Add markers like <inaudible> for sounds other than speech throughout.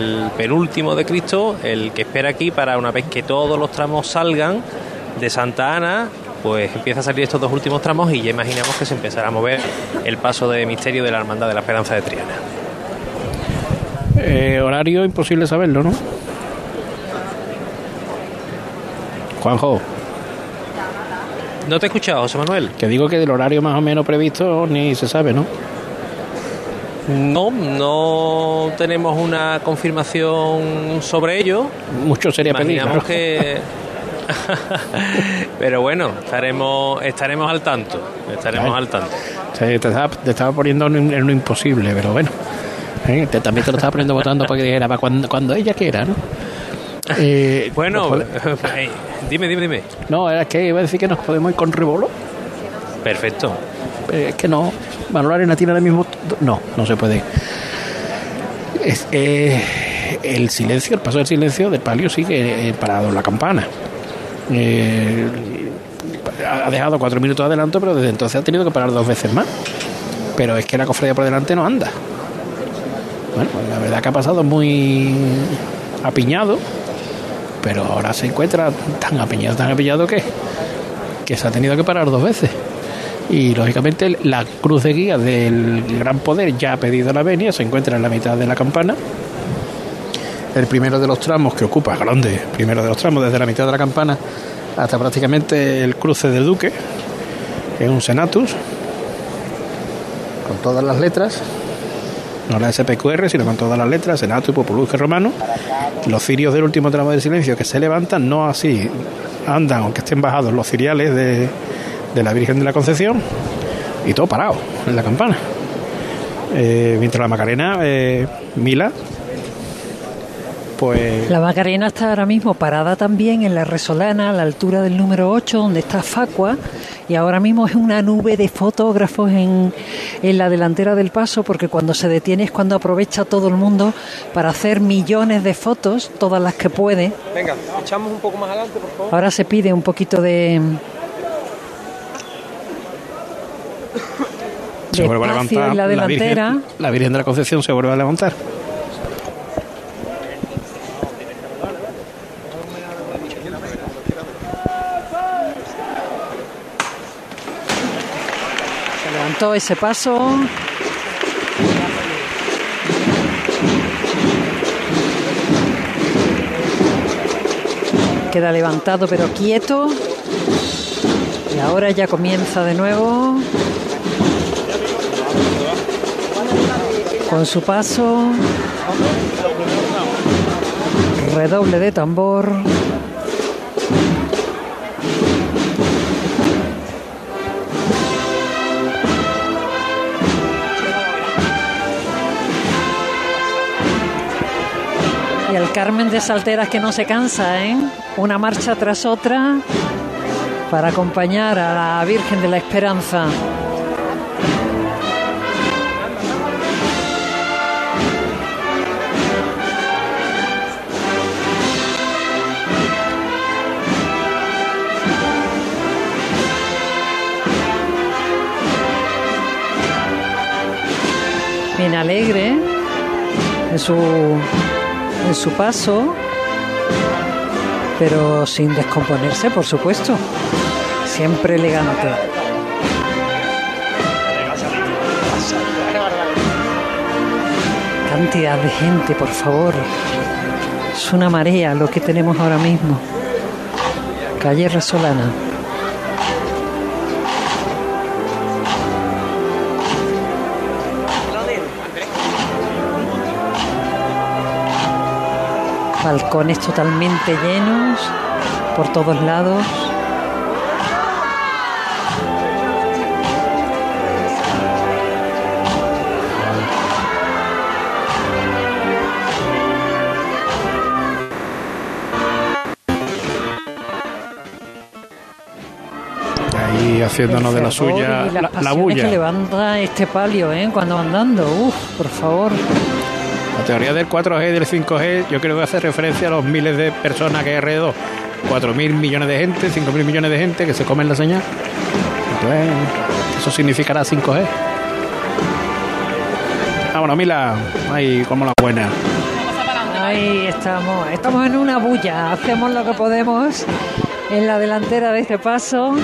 el penúltimo de Cristo, el que espera aquí para una vez que todos los tramos salgan de Santa Ana, pues empieza a salir estos dos últimos tramos y ya imaginamos que se empezará a mover el paso de misterio de la Hermandad de la Esperanza de Triana. Eh, horario imposible saberlo, ¿no? Juanjo. No te he escuchado, José Manuel. Que digo que del horario más o menos previsto ni se sabe, ¿no? No, no tenemos una confirmación sobre ello. Mucho sería. Imaginamos que. <laughs> Pero bueno, estaremos estaremos al tanto. Estaremos al tanto. Te, estaba, poniendo en lo imposible, pero bueno. ¿eh? también te lo estaba poniendo votando para que dijera para cuando, cuando ella quiera, ¿no? <laughs> Eh, bueno, <laughs> dime, dime, dime. No, es que iba a decir que nos podemos ir con Ribolo. Perfecto. Es que no. Manuel Arena tiene ahora mismo. No, no se puede. Eh, el silencio, el paso del silencio del palio sigue eh, parado en la campana. Eh, ha dejado cuatro minutos de adelanto, pero desde entonces ha tenido que parar dos veces más. Pero es que la cofradía por delante no anda. Bueno, la verdad que ha pasado muy apiñado, pero ahora se encuentra tan apiñado, tan apiñado que, que se ha tenido que parar dos veces. Y lógicamente la cruz de guía del gran poder ya ha pedido la venia, se encuentra en la mitad de la campana. El primero de los tramos que ocupa, grande, primero de los tramos desde la mitad de la campana hasta prácticamente el cruce del Duque, es un Senatus, con todas las letras, no la SPQR, sino con todas las letras, Senatus, Populus Romano. Los cirios del último tramo de silencio que se levantan, no así andan, aunque estén bajados los ciriales de, de la Virgen de la Concepción y todo parado en la campana. Eh, mientras la Macarena, eh, Mila, pues... La Macarena está ahora mismo parada también en la Resolana, a la altura del número 8, donde está Facua, y ahora mismo es una nube de fotógrafos en, en la delantera del paso, porque cuando se detiene es cuando aprovecha todo el mundo para hacer millones de fotos, todas las que puede. Venga, echamos un poco más adelante, por favor. Ahora se pide un poquito de se vuelve a levantar. La, delantera. la, Virgen, de la Concepción se vuelve a levantar. Se levantó ese paso. Queda levantado pero quieto. Y ahora ya comienza de nuevo. Con su paso, redoble de tambor. Y el Carmen de Salteras que no se cansa, ¿eh? Una marcha tras otra para acompañar a la Virgen de la Esperanza. Bien alegre en su, en su paso, pero sin descomponerse, por supuesto. Siempre elegante. Cantidad de gente, por favor. Es una marea lo que tenemos ahora mismo. Calle Resolana. Balcones totalmente llenos por todos lados. Ahí haciéndonos de la suya la, la, bulla. que levanta este palio, ¿eh? Cuando andando, uf, por favor. La teoría del 4G y del 5G yo creo que hace referencia a los miles de personas que hay alrededor. 4.000 millones de gente, 5.000 millones de gente que se comen la señal. Entonces, eso significará 5G. Vámonos, Mila. Ahí, como la buena. Estamos, estamos en una bulla, hacemos lo que podemos en la delantera de este paso,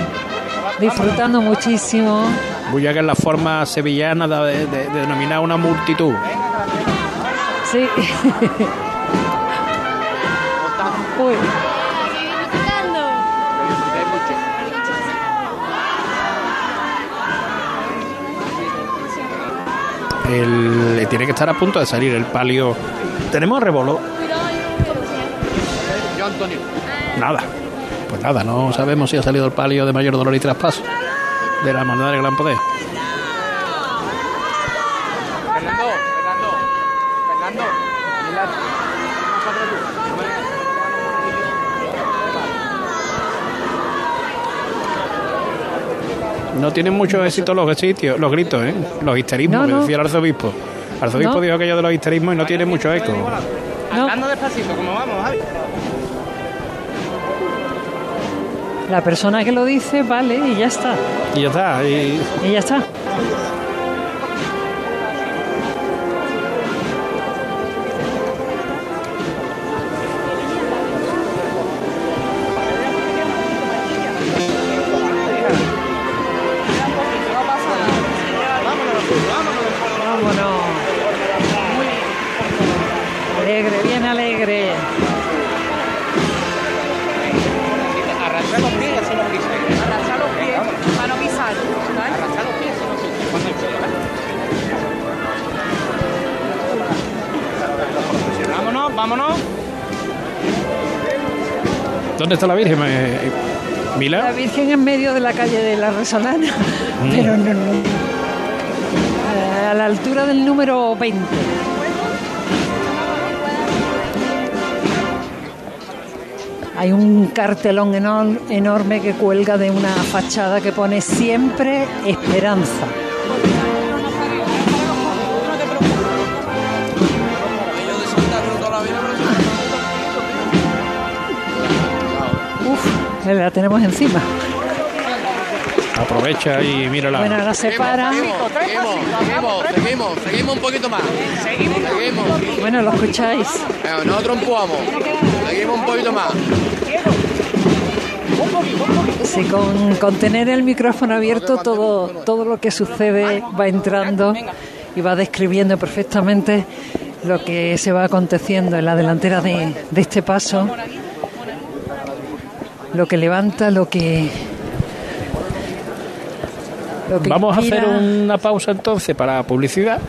disfrutando muchísimo. Bulla que es la forma sevillana de, de- de denominar una multitud. Sí. <laughs> Uy, El, tiene que estar a punto de salir el palio. ¿Tenemos rebolo? Nada. Pues nada, no sabemos si ha salido el palio de mayor dolor y traspaso de la hermandad del gran poder. Fernando, No tienen mucho éxito los sitios, los gritos, ¿eh? Los histerismos, No, que decía el arzobispo. El arzobispo No. dijo aquello de los histerismos y no tiene mucho eco. no, Andando despacito, como vamos, Javi. la persona que lo dice, vale, y ya está. Y ya está. Y Y ya está. ¿Dónde está la Virgen? Eh, La ¿Mila? Virgen en medio de la calle de la Resolana, pero no, no. A la altura del número 20. Hay un cartelón enor- enorme que cuelga de una fachada que pone siempre esperanza. La tenemos encima. Aprovecha y mírala. Bueno, ahora se para. Seguimos, seguimos, seguimos, seguimos un poquito más. Seguimos, seguimos. Bueno, lo escucháis. Venga, nosotros empujamos. Seguimos un poquito más. Sí, con, con tener el micrófono abierto todo, todo lo que sucede va entrando y va describiendo perfectamente lo que se va aconteciendo en la delantera de, de este paso, lo que levanta, lo que... lo que Vamos a hacer una pausa entonces para publicidad.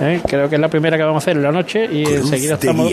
¿eh? Creo que es la primera que vamos a hacer en la noche y Cruz enseguida de estamos.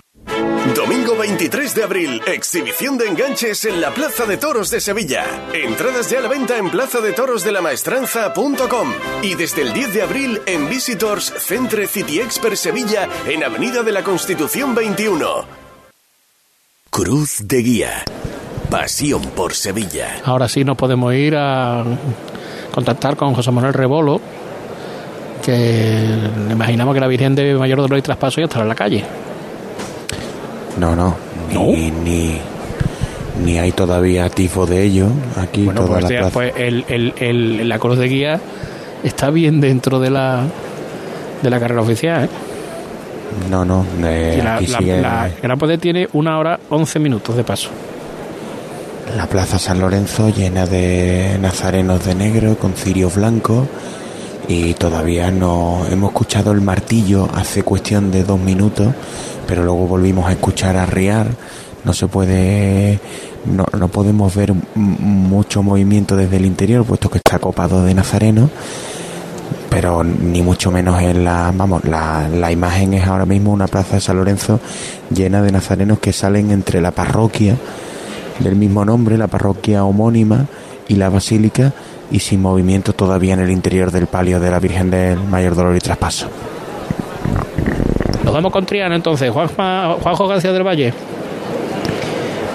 Domingo 23 de abril, exhibición de enganches en la Plaza de Toros de Sevilla. Entradas ya a la venta en plazadetorosdelamaestranza.com y desde el 10 de abril en Visitors Centre City Expert Sevilla en Avenida de la Constitución 21. Cruz de Guía. Pasión por Sevilla. Ahora sí nos podemos ir a contactar con José Manuel Rebolo, que imaginamos que la Virgen de Mayor Dolor y Traspaso ya estará en la calle. No, no, ni, ni, ni hay todavía tifo de ello aquí Bueno, toda pues, la plaza. pues el, el- el- la cruz de guía está bien dentro de la de la carrera oficial. ¿eh? No, no, eh, la, aquí la- sigue la Gran Poder tiene una hora 11 minutos de paso. la plaza San Lorenzo llena de nazarenos de negro con cirios blancos y todavía no hemos escuchado el martillo hace cuestión de dos minutos, pero luego volvimos a escuchar arriar. No se puede, no, no podemos ver mucho movimiento desde el interior, puesto que está copado de nazarenos. pero ni mucho menos en la, vamos, la, la imagen es ahora mismo una plaza de San Lorenzo llena de nazarenos que salen entre la parroquia del mismo nombre, la parroquia homónima y la basílica y sin movimiento todavía en el interior del palio de la Virgen del Mayor Dolor y Traspaso. Nos vamos con Triana entonces, Juanma- Juanjo García del Valle.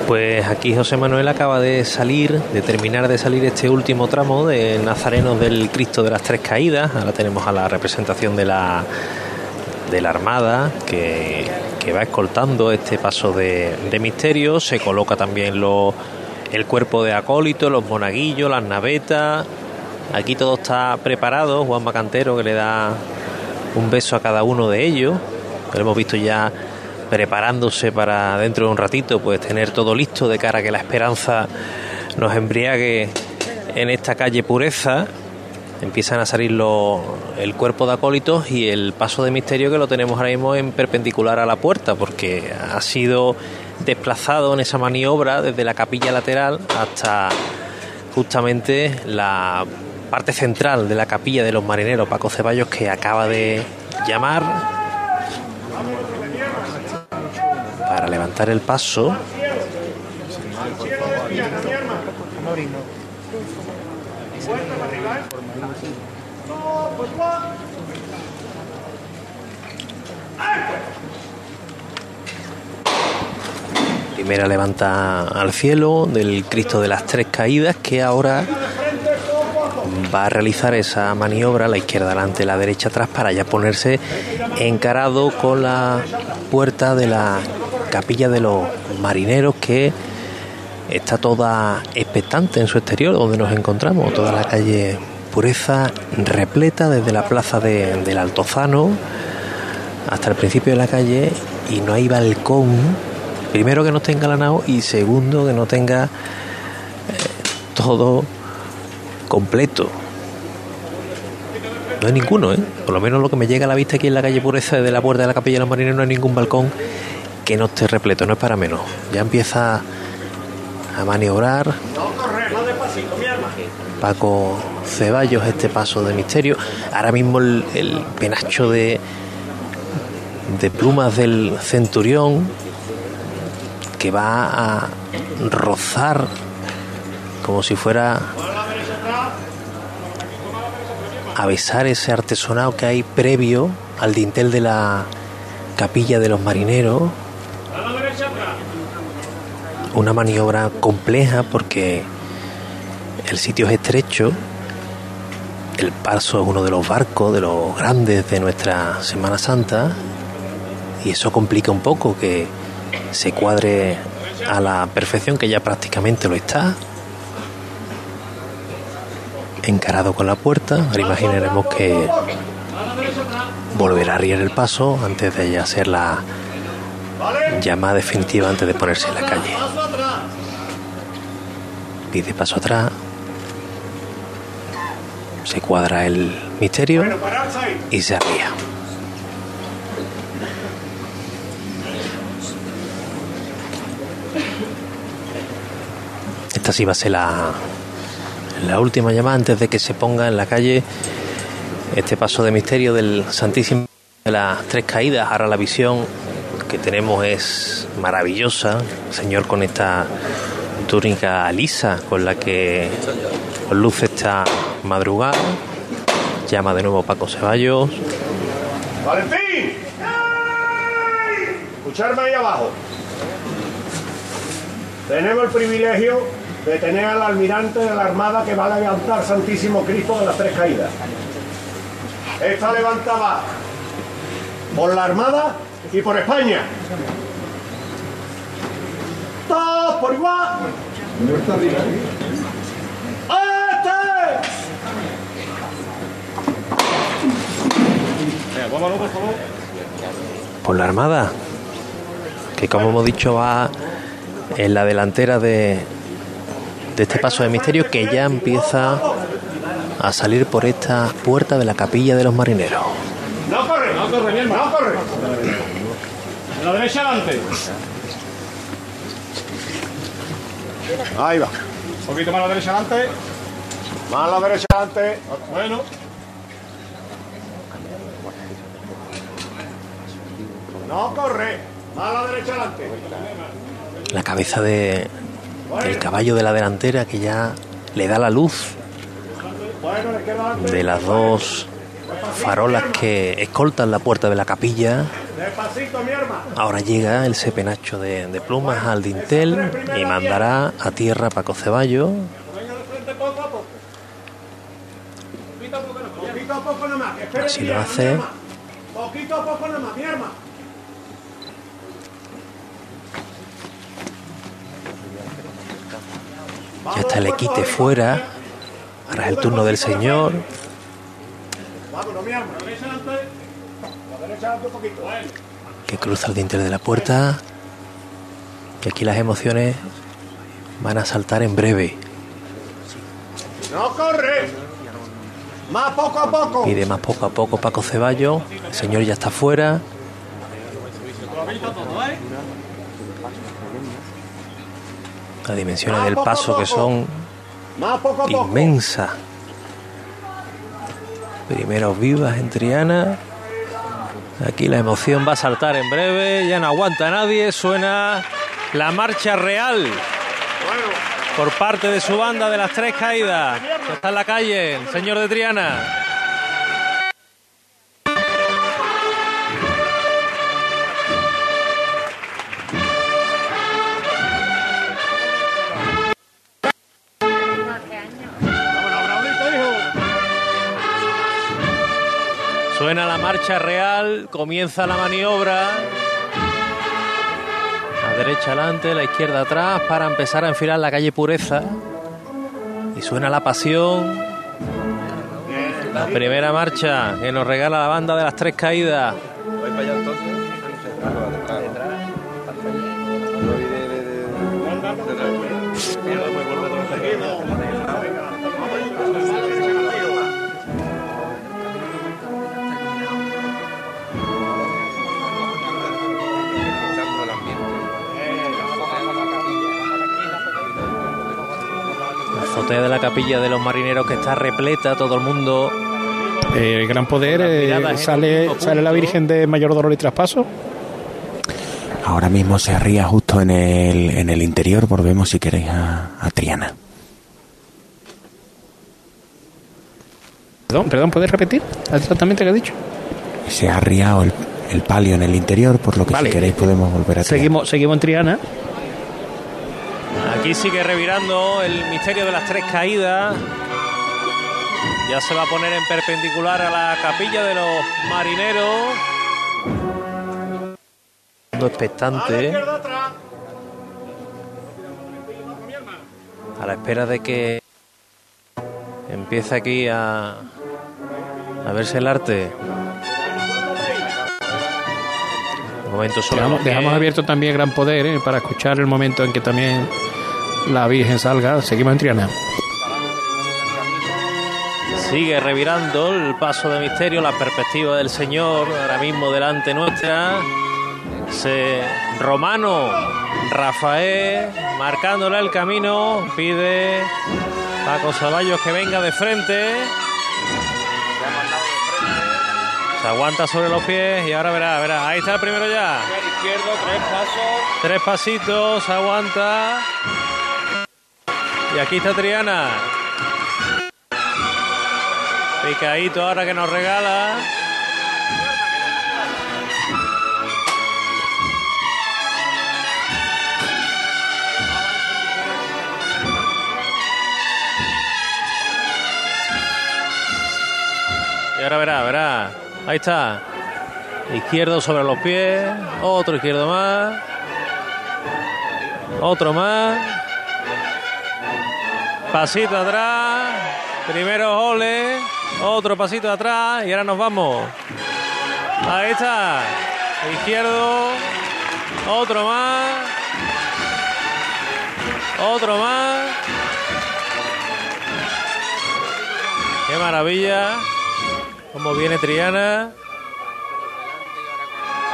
Pues aquí José Manuel acaba de salir, de terminar de salir este último tramo de Nazarenos del Cristo de las Tres Caídas. Ahora tenemos a la representación de la, de la Armada que, que va escoltando este paso de, de misterio. Se coloca también lo- el cuerpo de acólito, los monaguillos, las navetas. Aquí todo está preparado. Juan Macantero que le da un beso a cada uno de ellos. Lo hemos visto ya preparándose para dentro de un ratito, pues tener todo listo de cara a que la esperanza nos embriague en esta calle pureza. Empiezan a salir los- el cuerpo de acólitos y el paso de misterio que lo tenemos ahora mismo en perpendicular a la puerta, porque ha sido desplazado en esa maniobra desde la capilla lateral hasta justamente la parte central de la capilla de los marineros Paco Ceballos que acaba de llamar para levantar el paso. Primera levanta al cielo del Cristo de las Tres Caídas que ahora va a realizar esa maniobra, la izquierda adelante, la derecha atrás, para ya ponerse encarado con la puerta de la capilla de los marineros que está toda expectante en su exterior, donde nos encontramos, toda la calle Pureza repleta desde la plaza de- del Altozano hasta el principio de la calle y no hay balcón, primero que no esté engalanado y segundo que no tenga eh, todo completo. No hay ninguno, ¿eh? Por lo menos lo que me llega a la vista aquí en la calle Pureza, desde la puerta de la capilla de los marineros, no hay ningún balcón que no esté repleto, no es para menos. Ya empieza a maniobrar Paco Ceballos este paso de misterio. Ahora mismo el, el penacho de, de plumas del centurión que va a rozar como si fuera a besar ese artesonado que hay previo al dintel de la capilla de los marineros. Una maniobra compleja porque el sitio es estrecho, el paso es uno de los barcos, de los grandes de nuestra Semana Santa, y eso complica un poco que se cuadre a la perfección, que ya prácticamente lo está. Encarado con la puerta, ahora imaginaremos que volverá a arriar el paso antes de ya hacer la llamada definitiva antes de ponerse en la calle. Pide paso atrás. Se cuadra el misterio y se arría. Esta sí va a ser la, última llamada antes de que se ponga en la calle este paso de misterio del Santísimo de las Tres Caídas. Ahora la visión que tenemos es maravillosa, Señor, con esta túnica lisa con la que luce esta madrugada. Llama de nuevo Paco Ceballos. ¡Valentín! Escucharme ahí abajo. Tenemos el privilegio de tener al almirante de la Armada que va a levantar Santísimo Cristo de las Tres Caídas. Esta levantada por la Armada y por España. Todos por igual. ¡Este! por la Armada, que como hemos dicho va en la delantera de, de este paso de misterio que ya empieza a salir por esta puerta de la capilla de los marineros. No corre, no corre, mi no corre. La derecha adelante. Ahí va. Un poquito más a la derecha adelante. Más a la derecha adelante. Bueno. No corre. Más a la derecha adelante. La cabeza de, del caballo de la delantera que ya le da la luz de las dos farolas que escoltan la puerta de la capilla. Ahora llega el sepenacho de, de plumas al dintel y mandará a tierra Paco Ceballo. Así lo hace. Poquito a poco mi hermano. Ya está el equite fuera. Ahora es el turno del señor. Que cruza el dintel de la puerta. Y aquí las emociones van a saltar en breve. No corre. Más poco a poco. Pide más poco a poco Paco Ceballo. El señor ya está fuera. Las dimensiones del paso que son Más poco a poco. inmensas. Primeros vivas en Triana. Aquí la emoción va a saltar en breve. Ya no aguanta nadie. Suena la marcha real por parte de su banda de las tres caídas. Está en la calle, el señor de Triana. Suena la marcha real, comienza la maniobra. La derecha adelante, la izquierda atrás para empezar a enfilar la calle Pureza. Y suena la pasión. La primera marcha que nos regala la banda de las tres caídas. Azotea de la capilla de los marineros que está repleta, todo el mundo. Eh, el gran poder, eh, sale, sale la. Virgen de Mayor Dolor y Traspaso. Ahora mismo se arría justo en el, en el interior. Volvemos si queréis a, a Triana. Perdón, perdón, ¿puedes repetir exactamente qué ha dicho? Se ha arriado el, el palio en el interior, por lo que Vale. si queréis podemos volver a Triana. Seguimos, seguimos en Triana. Aquí sigue revirando el misterio de las tres caídas. Ya se va a poner en perpendicular a la capilla de los marineros. A Mundo la expectante, a la espera de que empiece aquí a, a verse el arte. Un momento sobre Dejamos, abierto también Gran Poder eh, para escuchar el momento en que también la Virgen salga. Seguimos en Triana. Sigue revirando el paso de misterio, la perspectiva del Señor, ahora mismo delante nuestra. Se, Romano, Rafael, marcándole el camino, pide Paco Ceballos que venga de frente. Se aguanta sobre los pies y ahora verá, verá. Ahí está el primero ya. izquierdo, tres pasos. Tres pasitos, aguanta. Y aquí está Triana. Picadito ahora que nos regala. Y ahora verá, verá. Ahí está. Izquierdo sobre los pies. Otro izquierdo más. Otro más. Pasito atrás. Primero ole. Otro pasito atrás. Y ahora nos vamos. Ahí está. Izquierdo. Otro más. Otro más. Qué maravilla. Cómo viene Triana.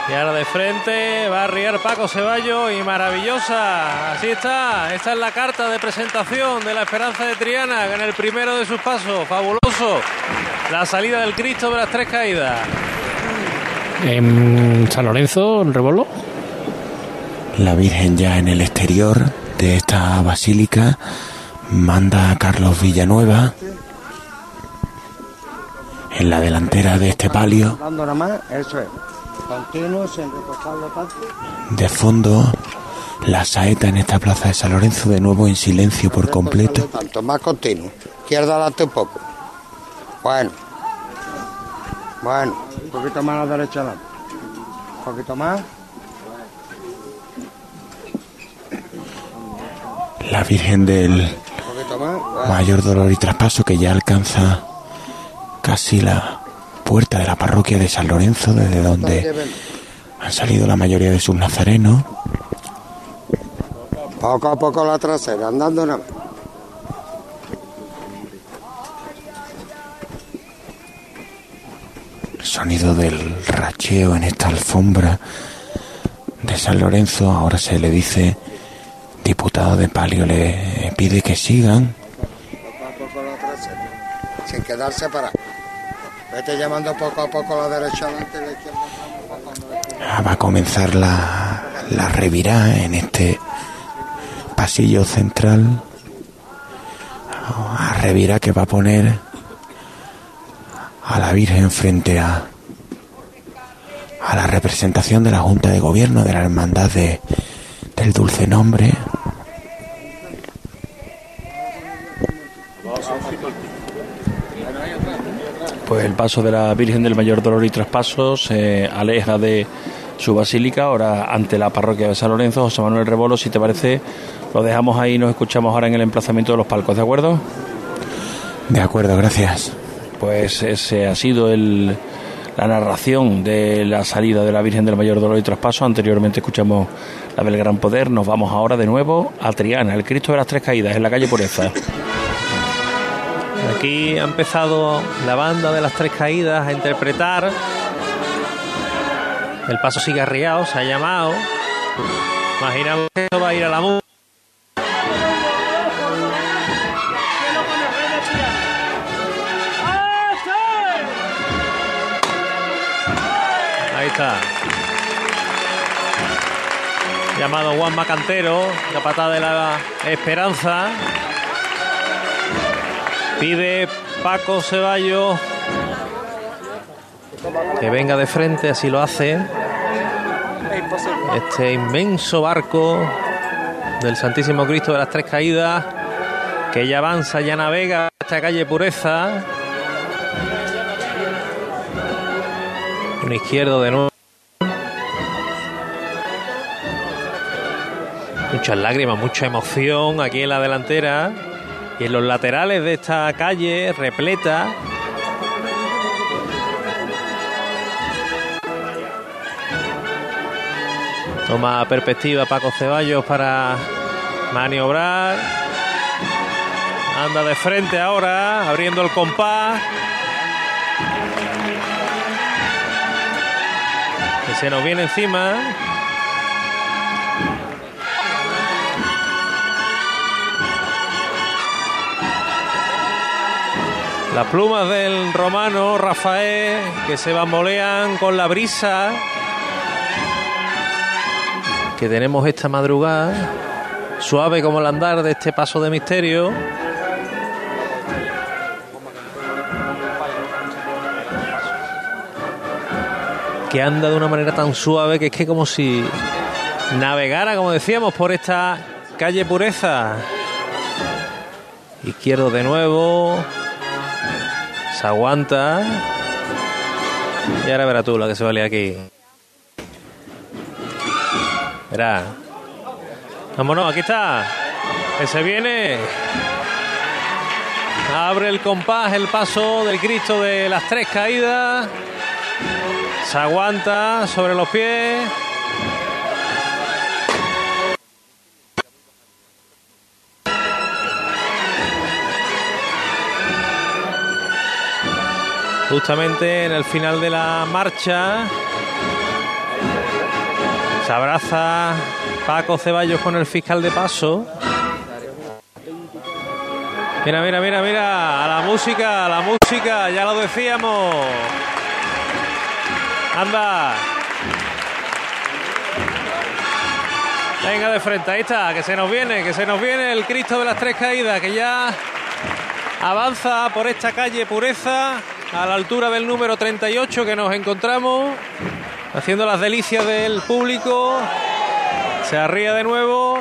Y ahora de frente va a arriar Paco Ceballo y maravillosa. Así está. Esta es la carta de presentación de la Esperanza de Triana en el primero de sus pasos. Fabuloso. La salida del Cristo de las tres caídas. En San Lorenzo, el Rebolo. La Virgen ya en el exterior de esta basílica manda a Carlos Villanueva en la delantera de este palio. Dando nada más, eso es. De fondo, la saeta en esta plaza de San Lorenzo de nuevo en silencio por completo. Tanto más continuo. Izquierda adelante un poco. Bueno. Bueno, un poquito más a la derecha adelante. Un poquito más. La Virgen del mayor dolor y traspaso que ya alcanza casi la puerta de la parroquia de San Lorenzo, desde donde han salido la mayoría de sus nazarenos. Poco a poco la trasera, andando nada más. El sonido del racheo en esta alfombra de San Lorenzo. Ahora se le dice, diputado de Palio le pide que sigan. Sin quedar separado. Vete llamando poco a poco la derecha y la izquierda. Ah, Va a comenzar la, la revirá en este pasillo central. A revirá que va a poner a la Virgen frente a, a la representación de la Junta de Gobierno de la Hermandad de, del Dulce Nombre. El paso de la Virgen del Mayor Dolor y Traspaso se aleja de su basílica, ahora ante la parroquia de San Lorenzo, José Manuel Rebolo, si te parece, lo dejamos ahí y nos escuchamos ahora en el emplazamiento de los palcos, ¿de acuerdo? De acuerdo, gracias. Pues ese ha sido el, la narración de la salida de la Virgen del Mayor Dolor y Traspaso. Anteriormente escuchamos la del Gran Poder. Nos vamos ahora de nuevo a Triana, el Cristo de las Tres Caídas, en la calle Pureza. Aquí ha empezado la banda de las tres caídas a interpretar. El paso sigue arriado, se ha llamado. Imaginamos que esto va a ir a la música. Ahí está. Llamado Juan Macantero, la patada de la esperanza. Pide Paco Ceballos que venga de frente, así lo hace. Este inmenso barco del Santísimo Cristo de las Tres Caídas que ya avanza, ya navega esta calle Pureza. Un izquierdo de nuevo. Muchas lágrimas, mucha emoción aquí en la delantera y en los laterales de esta calle repleta. Toma perspectiva Paco Ceballos para maniobrar. Anda de frente ahora, abriendo el compás. Que se nos viene encima. Las plumas del romano Rafael que se bambolean con la brisa que tenemos esta madrugada, suave como el andar de este paso de misterio. Que anda de una manera tan suave que es que como si navegara, como decíamos, por esta calle Pureza. Izquierdo de nuevo. Se aguanta. Y ahora verás tú la que se vale aquí. Verá. Vámonos, aquí está. Que se viene. Abre el compás, el paso del Cristo de las tres caídas. Se aguanta sobre los pies. Justamente en el final de la marcha se abraza Paco Ceballos con el fiscal de paso. Mira, mira, mira, mira, a la música, a la música, ya lo decíamos. Anda. Venga de frente, ahí está, que se nos viene, que se nos viene el Cristo de las Tres Caídas, que ya avanza por esta calle Pureza a la altura del número 38 que nos encontramos, haciendo las delicias del público. Se arría de nuevo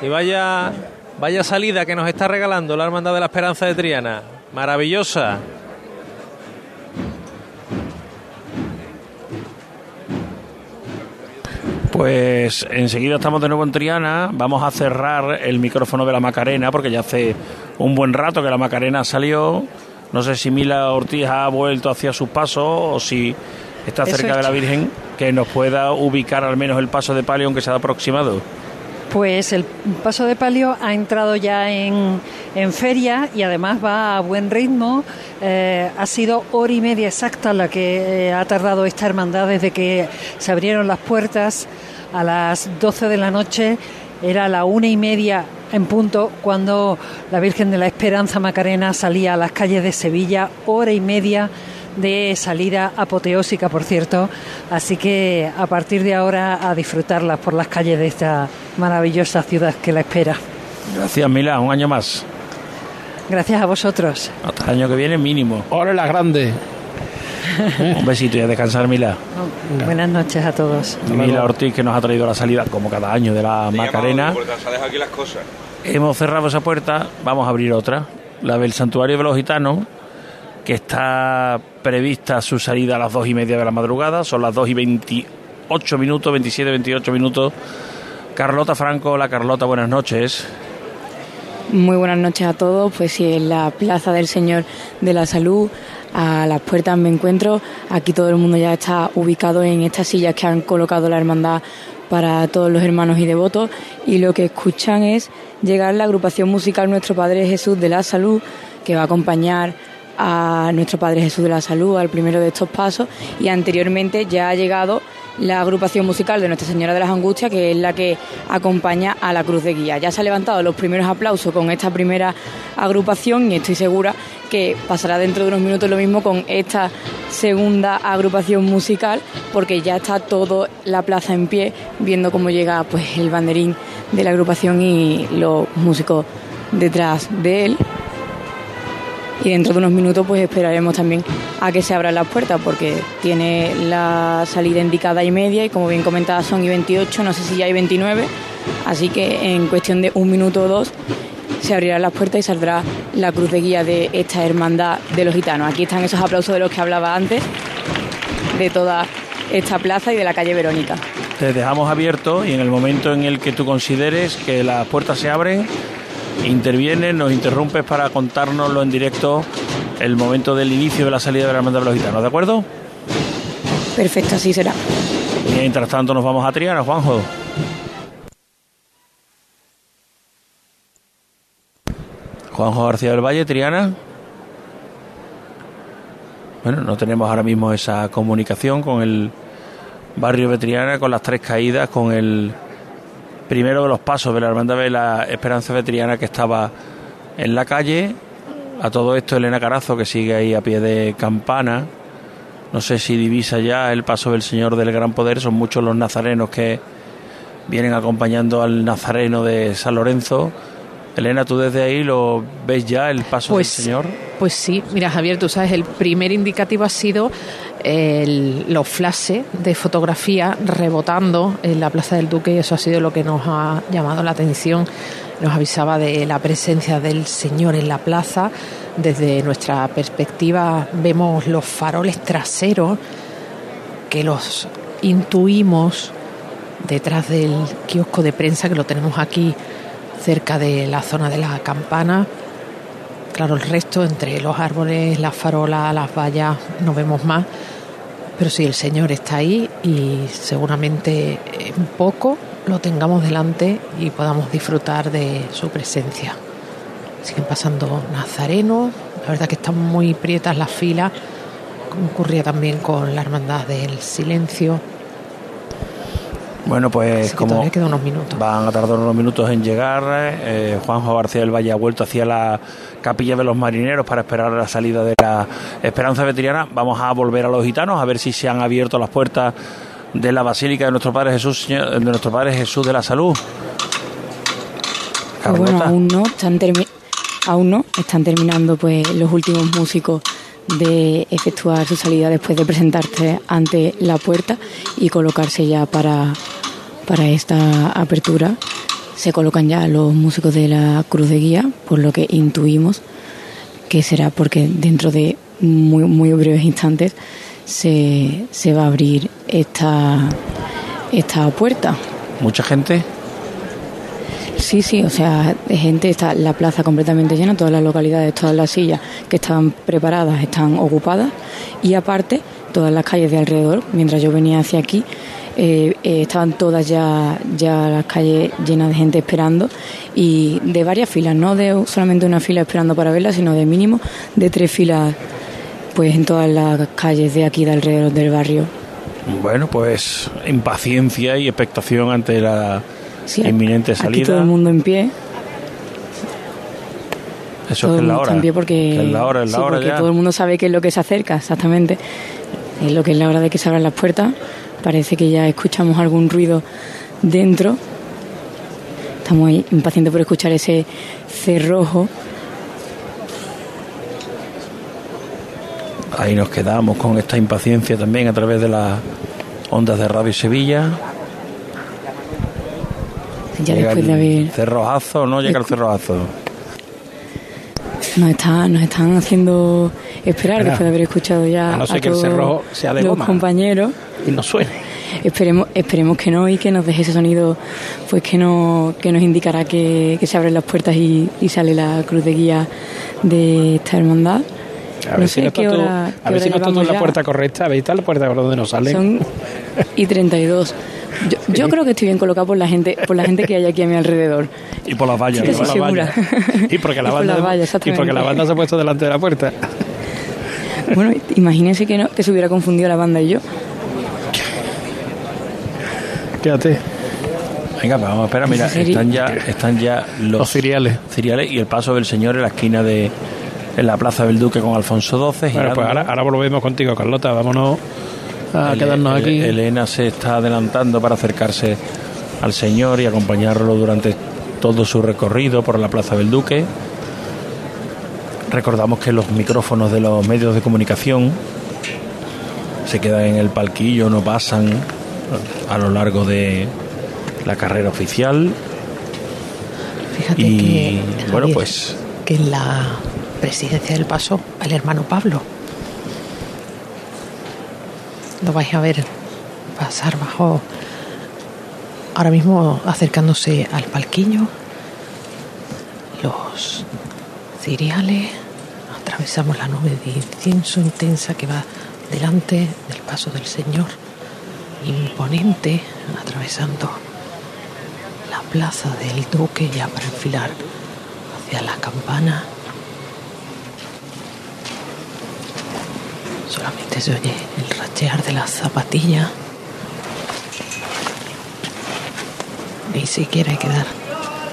y vaya, vaya salida que nos está regalando la Hermandad de la Esperanza de Triana. Maravillosa. Pues enseguida estamos de nuevo en Triana. Vamos a cerrar el micrófono de la Macarena porque ya hace un buen rato que la Macarena salió. No sé si Mila Ortiz ha vuelto hacia sus pasos o si está cerca de la Virgen que nos pueda ubicar al menos el paso de palio aunque sea aproximado. Pues el paso de palio ha entrado ya en, en feria y además va a buen ritmo. Eh, ha sido hora y media exacta la que eh, ha tardado esta hermandad desde que se abrieron las puertas a las 12 de la noche. Era la una y media en punto cuando la Virgen de la Esperanza Macarena salía a las calles de Sevilla. Hora y media de salida apoteósica, por cierto. Así que a partir de ahora a disfrutarlas por las calles de esta maravillosa ciudad que la espera. Gracias Mila, un año más. Gracias a vosotros. Hasta el año que viene mínimo. Ahora la grande. <laughs> Un besito y a descansar Mila. Buenas noches a todos. Mila Ortiz que nos ha traído la salida como cada año de la Macarena. Aquí las cosas. Hemos cerrado esa puerta, vamos a abrir otra, la del Santuario de los Gitanos, que está prevista su salida a las dos y media de la madrugada, son las dos y 28 minutos, 27, 28 minutos. Carlota Franco, la Carlota, buenas noches. Muy buenas noches a todos. Pues sí, en la Plaza del Señor de la Salud, a las puertas me encuentro. Aquí todo el mundo ya está ubicado en estas sillas que han colocado la hermandad para todos los hermanos y devotos. Y lo que escuchan es llegar la agrupación musical Nuestro Padre Jesús de la Salud, que va a acompañar a nuestro Padre Jesús de la Salud al primero de estos pasos. Y anteriormente ya ha llegado la agrupación musical de Nuestra Señora de las Angustias, que es la que acompaña a la Cruz de Guía. Ya se han levantado los primeros aplausos con esta primera agrupación y estoy segura que pasará dentro de unos minutos lo mismo con esta segunda agrupación musical, porque ya está toda la plaza en pie, viendo cómo llega pues el banderín de la agrupación y los músicos detrás de él y dentro de unos minutos pues esperaremos también a que se abran las puertas porque tiene la salida indicada y media y como bien comentaba son y 28, no sé si ya hay 29, así que en cuestión de un minuto o dos se abrirán las puertas y saldrá la cruz de guía de esta hermandad de los gitanos. Aquí están esos aplausos de los que hablaba antes, de toda esta plaza y de la calle Verónica. Te dejamos abierto y en el momento en el que tú consideres que las puertas se abren, intervienes, nos interrumpes para contárnoslo en directo el momento del inicio de la salida de la Hermandad de los Gitanos, ¿de acuerdo? Perfecto, así será. Y mientras tanto nos vamos a Triana, Juanjo. Juanjo García del Valle, Triana. Bueno, no tenemos ahora mismo esa comunicación con el barrio de Triana, con las tres caídas, con el primero de los pasos de la Hermandad de la Esperanza Vetriana que estaba en la calle. A todo esto Elena Carazo que sigue ahí a pie de campana. No sé si divisa ya el paso del Señor del Gran Poder. Son muchos los nazarenos que vienen acompañando al nazareno de San Lorenzo. Elena, tú desde ahí lo ves ya el paso Pues, del Señor. Pues sí, mira Javier, tú sabes, el primer indicativo ha sido el- los flashes de fotografía rebotando en la Plaza del Duque y eso ha sido lo que nos ha llamado la atención. Nos avisaba de la presencia del Señor en la plaza. Desde nuestra perspectiva vemos los faroles traseros que los intuimos detrás del kiosco de prensa que lo tenemos aquí cerca de la zona de la campana. Claro, el resto, entre los árboles, las farolas, las vallas, no vemos más. Pero sí, el Señor está ahí y seguramente en poco lo tengamos delante y podamos disfrutar de su presencia. Siguen pasando nazarenos, la verdad que están muy prietas las filas, como ocurría también con la Hermandad del Silencio. Bueno, pues Así como todavía quedan unos minutos. van a tardar unos minutos en llegar, eh, Juanjo García del Valle ha vuelto hacia la capilla de los marineros para esperar la salida de la Esperanza Veteriana. Vamos a volver a los gitanos a ver si se han abierto las puertas de la Basílica de nuestro Padre Jesús, Señor- de nuestro Padre Jesús de la Salud. Pues bueno, aún no, están aún no, están terminando pues los últimos músicos de efectuar su salida después de presentarse ante la puerta y colocarse ya para, para esta apertura. Se colocan ya los músicos de la Cruz de Guía, por lo que intuimos que será porque dentro de muy, muy breves instantes se, se va a abrir esta, esta puerta. Mucha gente. Sí, sí, o sea, gente está la plaza completamente llena, todas las localidades, todas las sillas que estaban preparadas están ocupadas y aparte todas las calles de alrededor, mientras yo venía hacia aquí, eh, eh, estaban todas ya, ya las calles llenas de gente esperando y de varias filas, no de solamente una fila esperando para verla, sino de mínimo de tres filas pues en todas las calles de aquí de alrededor del barrio. Bueno, pues impaciencia y expectación ante la Sí, inminente Aquí salida. todo el mundo en pie. Eso todo es que el es la hora. en pie porque, Que es la hora, es la sí, hora porque ya. todo el mundo sabe qué es lo que se acerca, exactamente. Es lo que es la hora de que se abran las puertas. Parece que ya escuchamos algún ruido dentro. Estamos ahí impacientes por escuchar ese cerrojo. Ahí nos quedamos con esta impaciencia también a través de las ondas de Radio Sevilla. Ya Llega después de el haber cerrojazo, no llega el cerrojazo. nos, está, nos están haciendo esperar Espera. después de haber escuchado ya A no ser a que el todos cerrojo sea de los goma. compañeros. Y no suene. Esperemos, esperemos que no y que nos deje ese sonido pues que no, que nos indicará que, que se abren las puertas y, y sale la cruz de guía de esta hermandad. A ver no si no está tú- hora, a ver si no está tú en la puerta correcta. ¿Veis está la puerta por donde nos sale? Son <laughs> y 32. Yo, creo que estoy bien colocado por la gente por la gente que hay aquí a mi alrededor. Y por las vallas. Por las segura. vallas. Y porque la Y por banda, y porque la banda se ha puesto delante de la puerta. Bueno, imagínense que no que se hubiera confundido la banda y yo. Quédate. Venga, pues vamos a esperar. Mira, están ya, están ya los, ciriales. ciriales y el paso del señor en la esquina de en la plaza del Duque con Alfonso XII. Bueno, pues ahora, ahora volvemos contigo, Carlota. Vámonos a Ele- quedarnos Ele- aquí. Elena se está adelantando para acercarse al señor y acompañarlo durante todo su recorrido por la Plaza del Duque. Recordamos que los micrófonos de los medios de comunicación se quedan en el palquillo, no pasan a lo largo de la carrera oficial. Fíjate Y que, bueno, Javier, pues que en la presidencia del paso el hermano Pablo lo vais a ver pasar bajo ahora mismo acercándose al palquillo los ciriales atravesamos la nube de incienso intensa que va delante del paso del Señor imponente atravesando la plaza del Duque ya para enfilar hacia la campana. Solamente se oye el rachear de las zapatillas. Ni siquiera hay que dar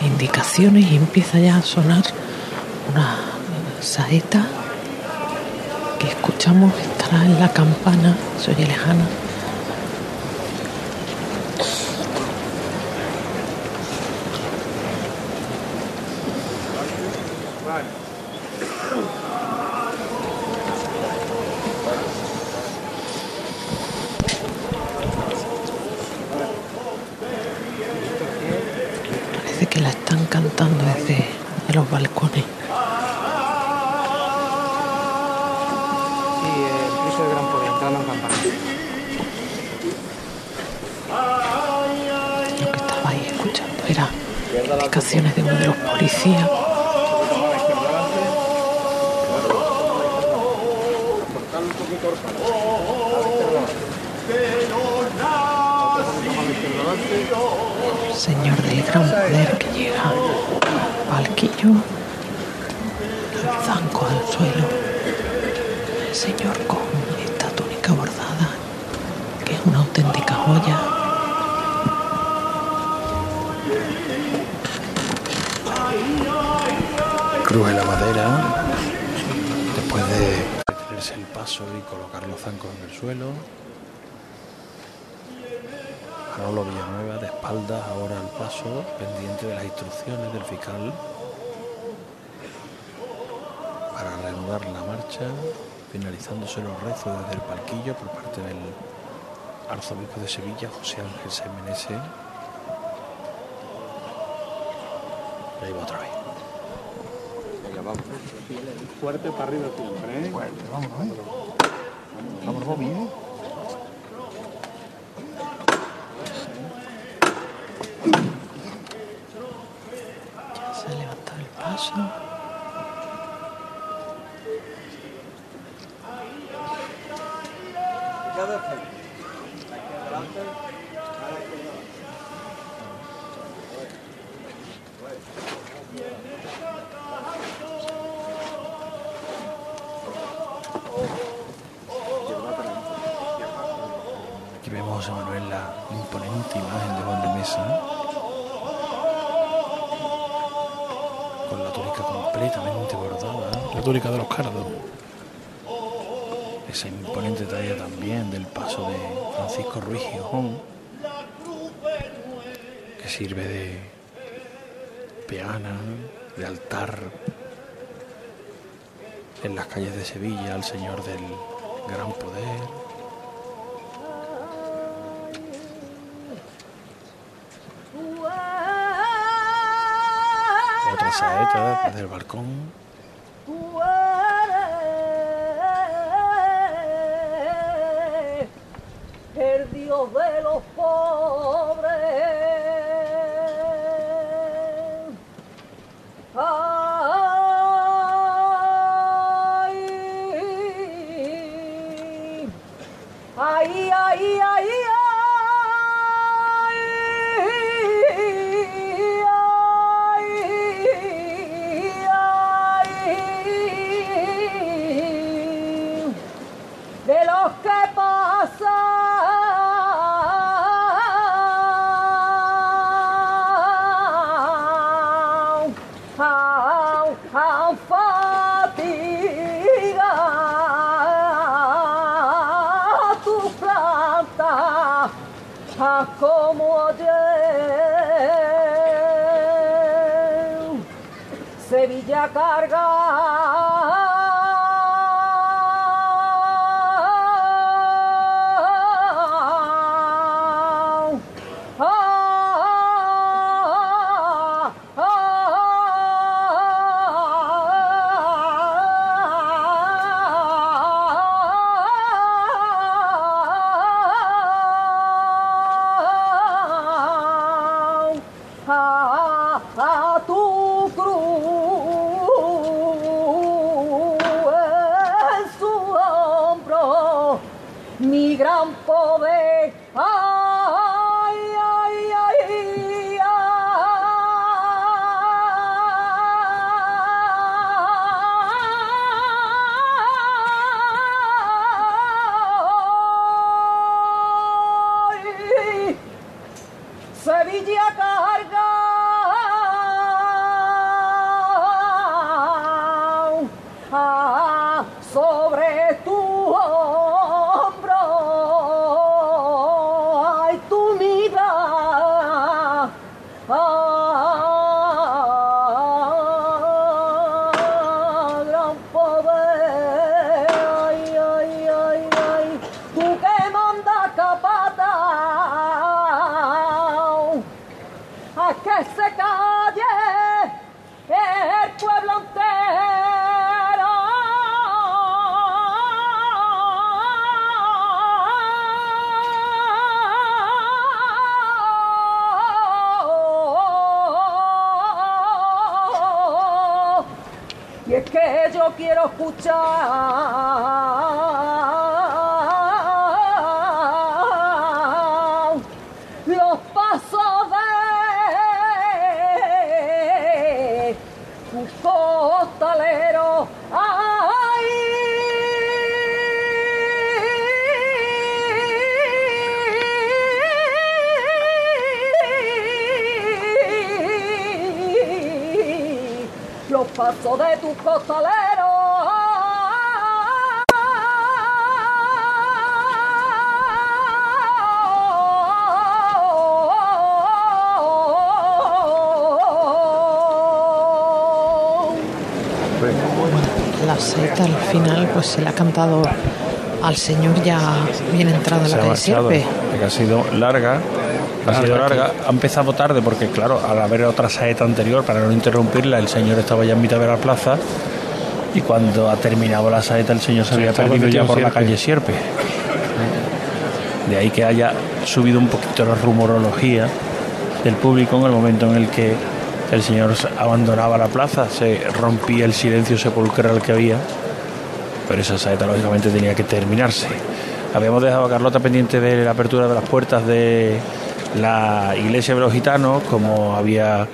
indicaciones y empieza ya a sonar una saeta que escuchamos estará en la campana, se oye lejana. realizándose los rezos desde el palquillo por parte del arzobispo de Sevilla, José Ángel Semenese. Ahí va otra vez. Venga, vamos. Fuerte para arriba siempre, ¿eh? Fuerte, vamos, vamos. Vamos, vamos, ¿eh? Ya se ha levantado el paso. calles de Sevilla al Señor del Gran Poder. Otra saeta desde el balcón. Como acomodé. Sevilla carga Y es que yo quiero escuchar paso de tus costaleros. La seta al final pues se le ha cantado al señor ya bien entrado en la calle Sierpe. que ha sido larga. Ha sido larga, ha empezado tarde porque, claro, al haber otra saeta anterior, para no interrumpirla, el señor estaba ya en mitad de la plaza y cuando ha terminado la saeta, el señor se había perdido ya por la calle Sierpe. De ahí que haya subido un poquito la rumorología del público en el momento en el que el señor abandonaba la plaza, se rompía el silencio sepulcral que había, pero esa saeta lógicamente tenía que terminarse. Habíamos dejado a Carlota pendiente de la apertura de las puertas de la iglesia de los gitanos, como había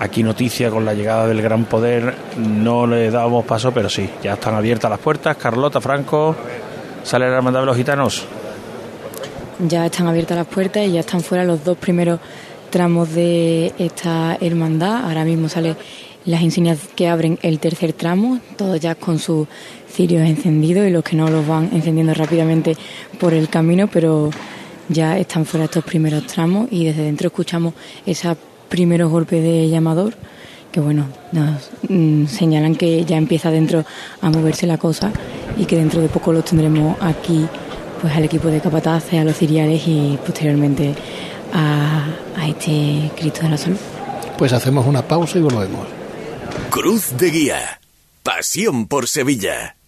aquí noticia con la llegada del gran poder, no le dábamos paso, pero sí, ya están abiertas las puertas. Carlota Franco, sale la hermandad de los gitanos. Ya están abiertas las puertas y ya están fuera los dos primeros tramos de esta hermandad. Ahora mismo salen las insignias que abren el tercer tramo, todos ya con sus cirios encendidos y los que no los van encendiendo rápidamente por el camino, pero ya están fuera estos primeros tramos y desde dentro escuchamos esos primeros golpes de llamador que bueno, nos mm, señalan que ya empieza dentro a moverse la cosa y que dentro de poco los tendremos aquí pues al equipo de capataces, a los ciriales y posteriormente a, a este Cristo de la Salud. Pues hacemos una pausa y volvemos. Cruz de Guía. Pasión por Sevilla.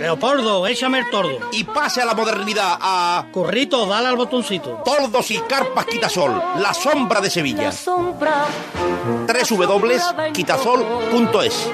Leopoldo, échame el tordo. Y pase a la modernidad a. Corrito, dale al botoncito. Tordos y carpas Quitasol, la sombra de Sevilla. Sombra, www.quitasol.es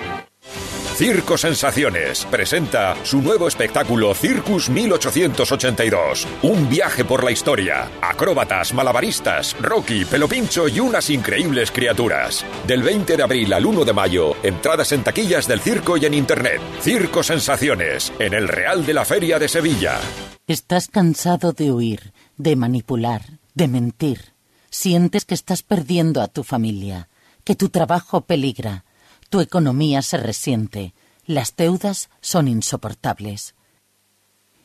Circo Sensaciones presenta su nuevo espectáculo Circus 1882. Un viaje por la historia. Acróbatas, malabaristas, Rocky, Pelopincho y unas increíbles criaturas. Del 20 de abril al 1 de mayo, entradas en taquillas del circo y en internet. Circo Sensaciones, en el Real de la Feria de Sevilla. Estás cansado de huir, de manipular, de mentir. Sientes que estás perdiendo a tu familia, que tu trabajo peligra, tu economía se resiente, las deudas son insoportables.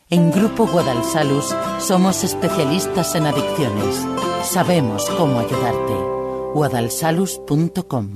En Grupo Guadalsalus somos especialistas en adicciones. Sabemos cómo ayudarte. guadalsalus.com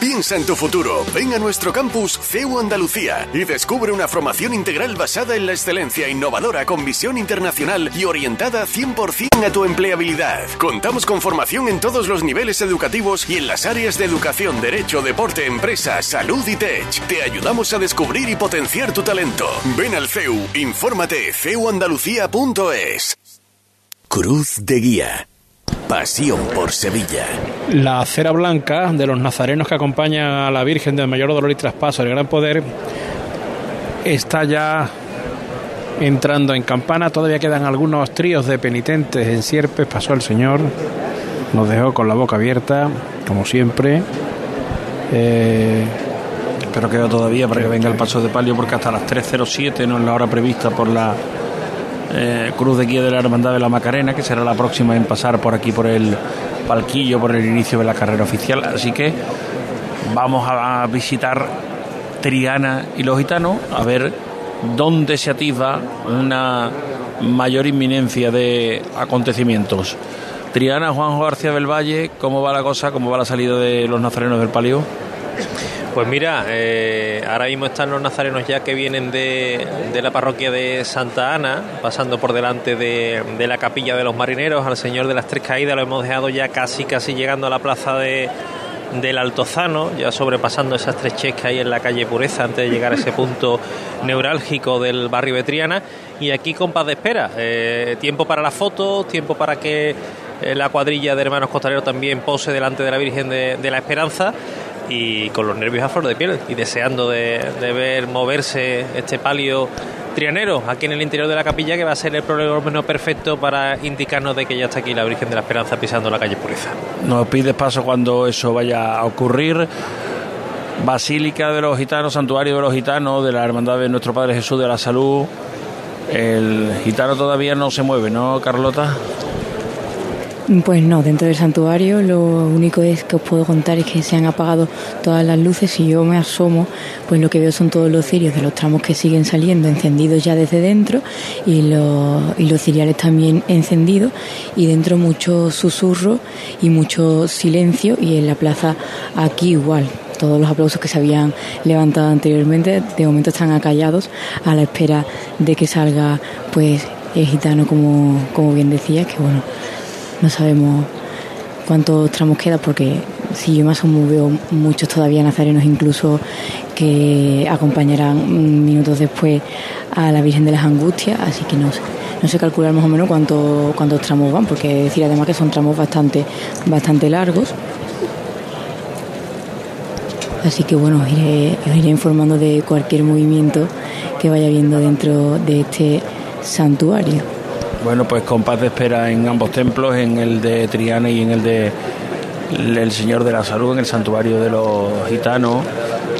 Piensa en tu futuro. Ven a nuestro campus CEU Andalucía y descubre una formación integral basada en la excelencia innovadora con visión internacional y orientada 100% a tu empleabilidad. Contamos con formación en todos los niveles educativos y en las áreas de educación, derecho, deporte, empresa, salud y tech. Te ayudamos a descubrir y potenciar tu talento. Ven al CEU, infórmate ceuandalucía.es. Cruz de Guía. Pasión por Sevilla. La cera blanca de los nazarenos que acompañan a la Virgen del Mayor Dolor y Traspaso del Gran Poder está ya entrando en campana. Todavía quedan algunos tríos de penitentes en sierpes. Pasó el Señor, nos dejó con la boca abierta, como siempre. Eh, Pero queda todavía para que venga el paso de palio porque hasta las 3.07 no es la hora prevista por la eh, Cruz de Guía de la Hermandad de la Macarena, que será la próxima en pasar por aquí por el palquillo, por el inicio de la carrera oficial. Así que vamos a visitar Triana y los gitanos a ver dónde se atisba una mayor inminencia de acontecimientos. Triana, Juanjo García del Valle, ¿cómo va la cosa? ¿Cómo va la salida de los nazarenos del palio? Pues mira, eh, ahora mismo están los nazarenos ya que vienen de, de la parroquia de Santa Ana, pasando por delante de, de, la capilla de los marineros, al Señor de las Tres Caídas, lo hemos dejado ya casi, casi llegando a la plaza de, del Altozano, ya sobrepasando esas estrechez que hay en la calle Pureza antes de llegar a ese punto <laughs> neurálgico del barrio de Triana. Y aquí compás de espera, eh, tiempo para la foto, tiempo para que eh, la cuadrilla de hermanos costaleros también pose delante de la Virgen de, de la Esperanza y con los nervios a flor de piel y deseando de, ver moverse este palio trianero aquí en el interior de la capilla que va a ser el problema perfecto para indicarnos de que ya está aquí la Virgen de la Esperanza pisando la calle Pureza. Nos pides paso cuando eso vaya a ocurrir. Basílica de los Gitanos, Santuario de los Gitanos, de la Hermandad de Nuestro Padre Jesús de la Salud. El gitano todavía no se mueve, ¿no, Carlota? Pues no, dentro del santuario lo único es que os puedo contar es que se han apagado todas las luces y yo me asomo, pues lo que veo son todos los cirios de los tramos que siguen saliendo encendidos ya desde dentro y los, y los ciriales también encendidos y dentro mucho susurro y mucho silencio y en la plaza aquí igual. Todos los aplausos que se habían levantado anteriormente de momento están acallados a la espera de que salga pues el gitano como, como bien decía, que bueno, no sabemos cuántos tramos queda porque si yo más o menos veo muchos todavía nazarenos incluso que acompañarán minutos después a la Virgen de las Angustias, así que no sé, no sé calcular más o menos cuánto, cuántos tramos van, porque decir además que son tramos bastante, bastante largos. Así que bueno, os iré, os iré informando de cualquier movimiento que vaya viendo dentro de este santuario. Bueno, pues compás de espera en ambos templos, en el de Triana y en el de el Señor de la Salud, en el santuario de los gitanos.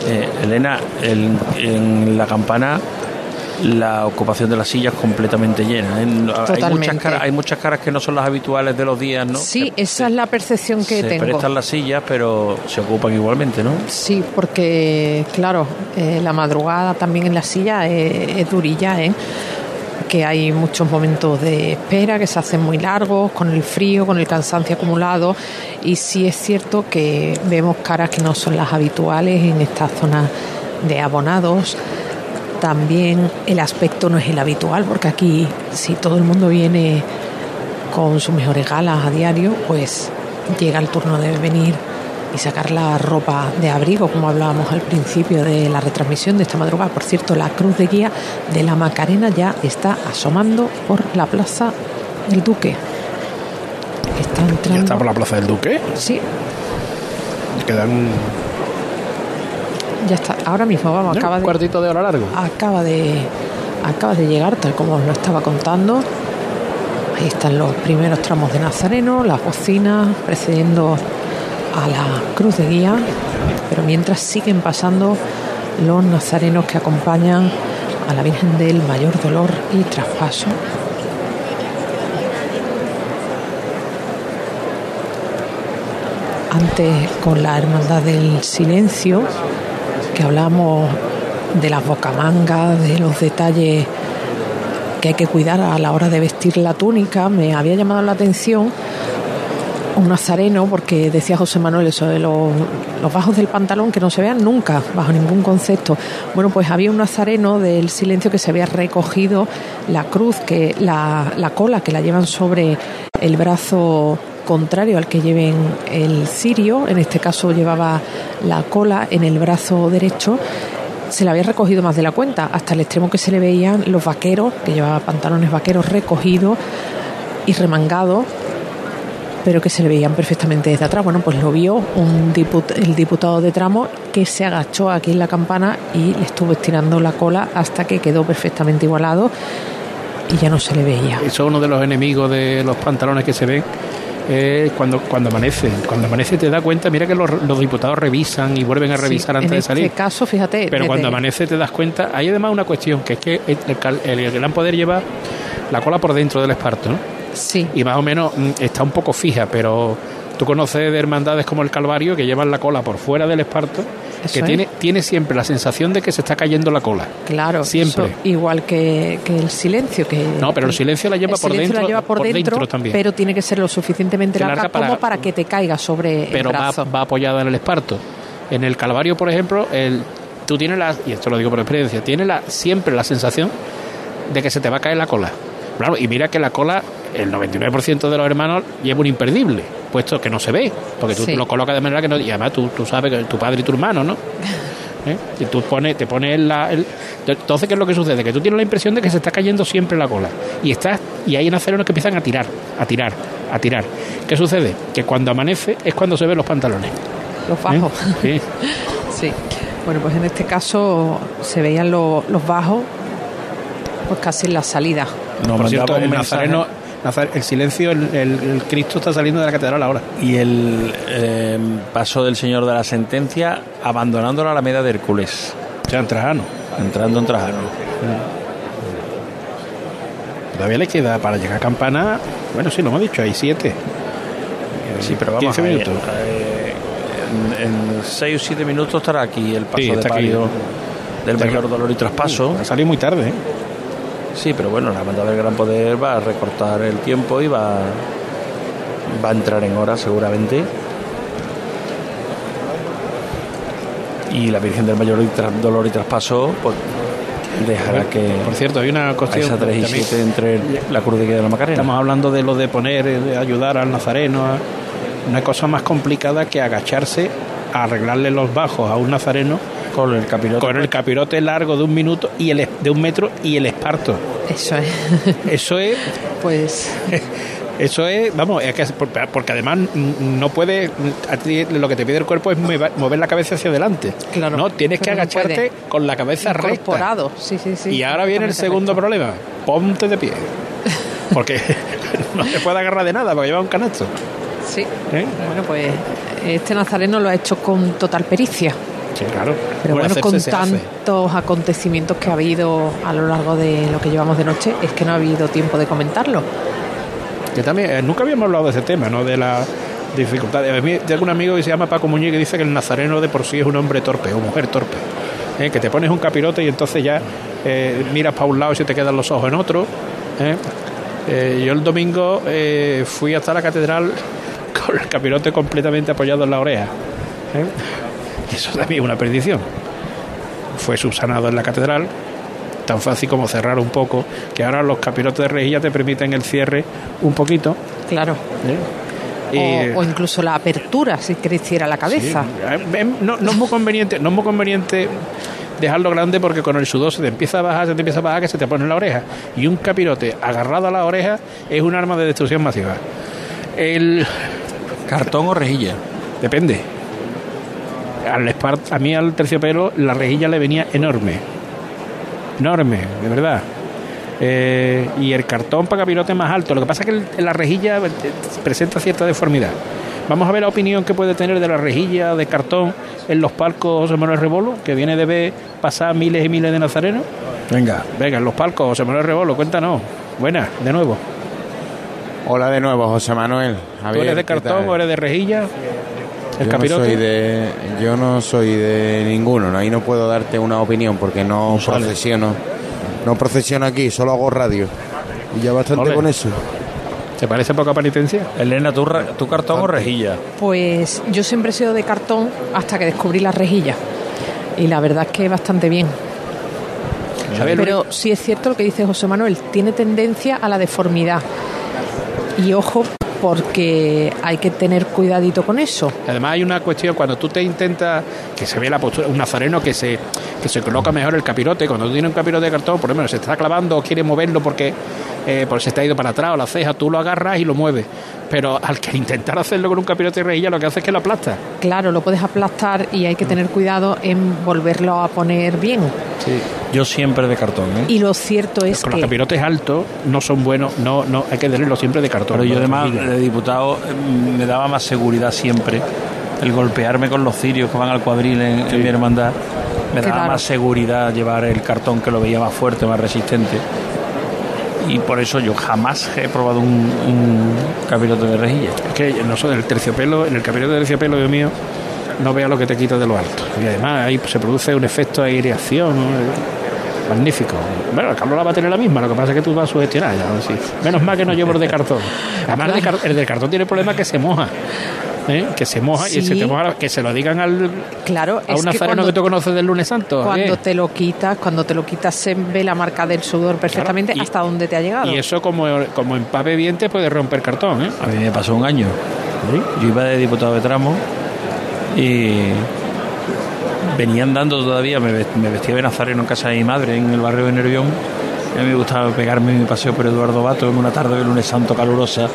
Eh, Elena, el, en la campana la ocupación de las sillas completamente llena. ¿eh? Hay, muchas caras, hay muchas caras que no son las habituales de los días, ¿no? Sí, esa es la percepción que se tengo. prestan las sillas, pero se ocupan igualmente, ¿no? Sí, porque, claro, eh, la madrugada también en la silla es, es durilla, ¿eh? Que hay muchos momentos de espera que se hacen muy largos, con el frío, con el cansancio acumulado, y sí es cierto que vemos caras que no son las habituales en esta zona de abonados. También el aspecto no es el habitual, porque aquí si todo el mundo viene con sus mejores galas a diario, pues llega el turno de venir y sacar la ropa de abrigo, como hablábamos al principio de la retransmisión de esta madrugada. Por cierto, la cruz de guía de la Macarena ya está asomando por la plaza del Duque. Está entrando. ¿Ya está por la plaza del Duque? Sí. Quedan. Ya está. Ahora mismo, vamos, acaba un de. cuartito de hora largo. Acaba de. Acaba de llegar, tal como os lo estaba contando. Ahí están los primeros tramos de Nazareno, las bocinas precediendo a la cruz de guía, pero mientras siguen pasando los nazarenos que acompañan a la Virgen del Mayor Dolor y Traspaso. Antes con la Hermandad del Silencio, que hablamos de las bocamangas, de los detalles que hay que cuidar a la hora de vestir la túnica, me había llamado la atención un nazareno, porque decía José Manuel eso de los, los bajos del pantalón que no se vean nunca, bajo ningún concepto. Bueno, pues había un nazareno del silencio que se había recogido la cruz, que la, la cola que la llevan sobre el brazo contrario al que lleven el cirio, en este caso llevaba la cola en el brazo derecho, se la había recogido más de la cuenta, hasta el extremo que se le veían los vaqueros, que llevaba pantalones vaqueros recogidos y remangados, pero que se le veían perfectamente desde atrás. Bueno, pues lo vio un diput- el diputado de tramo que se agachó aquí en la campana y le estuvo estirando la cola hasta que quedó perfectamente igualado y ya no se le veía. Eso es uno de los enemigos de los pantalones que se ven. eh, cuando, cuando amanece, cuando amanece te da cuenta, mira que los, los diputados revisan y vuelven a revisar Sí, antes en de salir. este caso, fíjate. Pero cuando amanece te das cuenta, hay además una cuestión, que es que el, el gran poder lleva la cola por dentro del esparto, ¿no? Sí. Y más o menos mm, está un poco fija, pero tú conoces de hermandades como el Calvario que llevan la cola por fuera del esparto, Eso que es. tiene, tiene siempre la sensación de que se está cayendo la cola. Claro, Siempre. eso, igual que, que el silencio. Que, No, pero el silencio la lleva el por silencio dentro- la lleva por, por dentro, dentro también. pero tiene que ser lo suficientemente larga, larga para- como para que te caiga sobre pero el va, brazo. va apoyada en el esparto. En el Calvario, por ejemplo, el, tú tienes la, y esto lo digo por experiencia, tienes la, siempre la sensación de que se te va a caer la cola. Claro, y mira que la cola, el 99% de los hermanos lleva un imperdible, puesto que no se ve, porque tú Sí. lo colocas de manera que no. Y además tú, tú sabes que tu padre y tu hermano, ¿no? <laughs> ¿Eh? Y tú pones, te pones la. el- entonces, ¿qué es lo que sucede? Que tú tienes la impresión de que se está cayendo siempre la cola. Y estás, y hay nazarenos que empiezan a tirar, a tirar, a tirar. ¿Qué sucede? Que cuando amanece es cuando se ven los pantalones. Los bajos. Sí. <laughs> Sí. Bueno, pues en este caso se veían lo- los bajos, pues casi en la salida. Por cierto, el nazareno, Nazar- el silencio, el, el- el Cristo está saliendo de la catedral ahora. Y el eh, paso del señor de la sentencia abandonando la Alameda de Hércules. O sea, en Trajano. Entrando en Trajano. Todavía le queda para llegar a Campana. Bueno, sí, lo hemos dicho, hay siete. Sí, pero vamos 15 a ver, minutos. eh, en 6 o 7 minutos estará aquí el paso Sí, de palio del mayor dolor y traspaso. Ha salido muy tarde, ¿eh? Sí, pero bueno, la banda del gran poder va a recortar el tiempo y va, va a entrar en hora seguramente. Y la Virgen del Mayor Dolor y Traspaso, pues dejará que. Por cierto, hay una cuestión. esa 3 y también. 7 entre la Cruz de Guía de la Macarena. Estamos hablando de lo de poner, eh, de ayudar al nazareno. a- Una cosa más complicada que agacharse a arreglarle los bajos a un nazareno con el capirote, con el capirote largo de un minuto y el de un metro y el esparto. Eso es. Eso es. <laughs> Pues. <laughs> Eso es, vamos, es que es por- porque además no puedes, a ti lo que te pide el cuerpo es mover mover la cabeza hacia adelante. Claro. No, tienes que no agacharte puede. con la cabeza recta. Sí, sí, sí. Y ahora viene el segundo problema. Ponte de pie. <laughs> Porque no te puede agarrar de nada porque lleva un canasto. Sí. ¿Eh? Bueno, pues este nazareno lo ha hecho con total pericia. Sí, claro. Pero bueno, con hace. tantos acontecimientos que ha habido a lo largo de lo que llevamos de noche, es que no ha habido tiempo de comentarlo. Que también, eh, nunca habíamos hablado de ese tema, ¿no? De la dificultad. A mí tengo un amigo que se llama Paco Muñiz que dice que el nazareno de por sí es un hombre torpe o mujer torpe. ¿eh? Que te pones un capirote y entonces ya eh, miras para un lado y se te quedan los ojos en otro. ¿eh? Yo el domingo fui hasta la catedral <laughs> con el capirote completamente apoyado en la oreja. ¿Eh? <laughs> Y eso también es una perdición. Fue subsanado en la catedral, tan fácil como cerrar un poco, que ahora los capirotes de rejilla te permiten el cierre un poquito. Claro. ¿eh? Y- O, o incluso la apertura, si creciera la cabeza. Sí, eh, no, no es muy conveniente, no es muy conveniente dejarlo grande porque con el sudor se te empieza a bajar, se te empieza a bajar que se te pone en la oreja. Y un capirote agarrado a la oreja es un arma de destrucción masiva. El cartón o rejilla. Depende. Al espar- a mí al terciopelo la rejilla le venía enorme. Enorme, de verdad. Eh, y el cartón para capirote más alto. Lo que pasa es que el- la rejilla eh, presenta cierta deformidad. Vamos a ver la opinión que puede tener de la rejilla de cartón en los palcos José Manuel Rebolo, que viene de ver pasar miles y miles de nazarenos. Venga. Venga, en los palcos José Manuel Rebolo, cuéntanos. Buena, de nuevo. Hola de nuevo, José Manuel. ¿Tú eres de ¿qué cartón o eres de rejilla? ¿El yo capirote? No soy de, yo no soy de ninguno, ¿no? ahí no puedo darte una opinión porque no sale. procesiono. No procesiono aquí, solo hago radio. Y ya bastante Ole. con eso. ¿Te parece poca penitencia? Elena, ¿tu, ra- tu cartón o rejilla? Pues yo siempre he sido de cartón hasta que descubrí las rejillas. Y la verdad es que bastante bien. ¿Sabes lo Pero sí es cierto lo que dice José Manuel, tiene tendencia a la deformidad. Y ojo, porque hay que tener cuidadito con eso. Además hay una cuestión, cuando tú te intentas, que se ve la postura, un nazareno que se, que se coloca mejor el capirote, cuando tú tienes un capirote de cartón, por ejemplo, se está clavando o quiere moverlo porque, eh, porque se está ido para atrás o la ceja, tú lo agarras y lo mueves. Pero al que intentar hacerlo con un capirote de rejilla, lo que hace es que lo aplasta. Claro, lo puedes aplastar y hay que tener cuidado en volverlo a poner bien. Yo siempre de cartón, ¿eh? Y lo cierto es Con que... los capirotes altos no son buenos, no, no, hay que tenerlo siempre de cartón. Pero yo además de diputado eh, me daba más seguridad siempre el golpearme con los cirios que van al cuadril en, en mi hermandad. Me daba Claro. más seguridad llevar el cartón que lo veía más fuerte, más resistente. Y por eso yo jamás he probado un, un de rejilla. Es que no sé, el terciopelo, en el capirote de terciopelo Dios mío, no vea lo que te quita de lo alto. Y además ahí se produce un efecto de aireación. Eh, magnífico. Bueno, Carlos la va a tener la misma, lo que pasa es que tú vas a sugestionar. Menos mal que no llevo el de cartón. Además, el de el cartón tiene el problema que se moja. ¿Eh? Que se moja y se te moja, que se lo digan al, Claro, a es un que nazareno cuando- que tú conoces del lunes santo. Cuando ¿eh? te lo quitas, cuando te lo quitas se ve la marca del sudor perfectamente Claro, y- hasta donde te ha llegado. Y eso como, como empape bien te puede romper cartón. ¿eh? A mí me pasó un año. Yo iba de diputado de tramo y venía andando todavía, me, vest- me vestía de nazareno en casa de mi madre en el barrio de Nervión. A mí me gustaba pegarme mi paseo por Eduardo Bato en una tarde de lunes santo calurosa.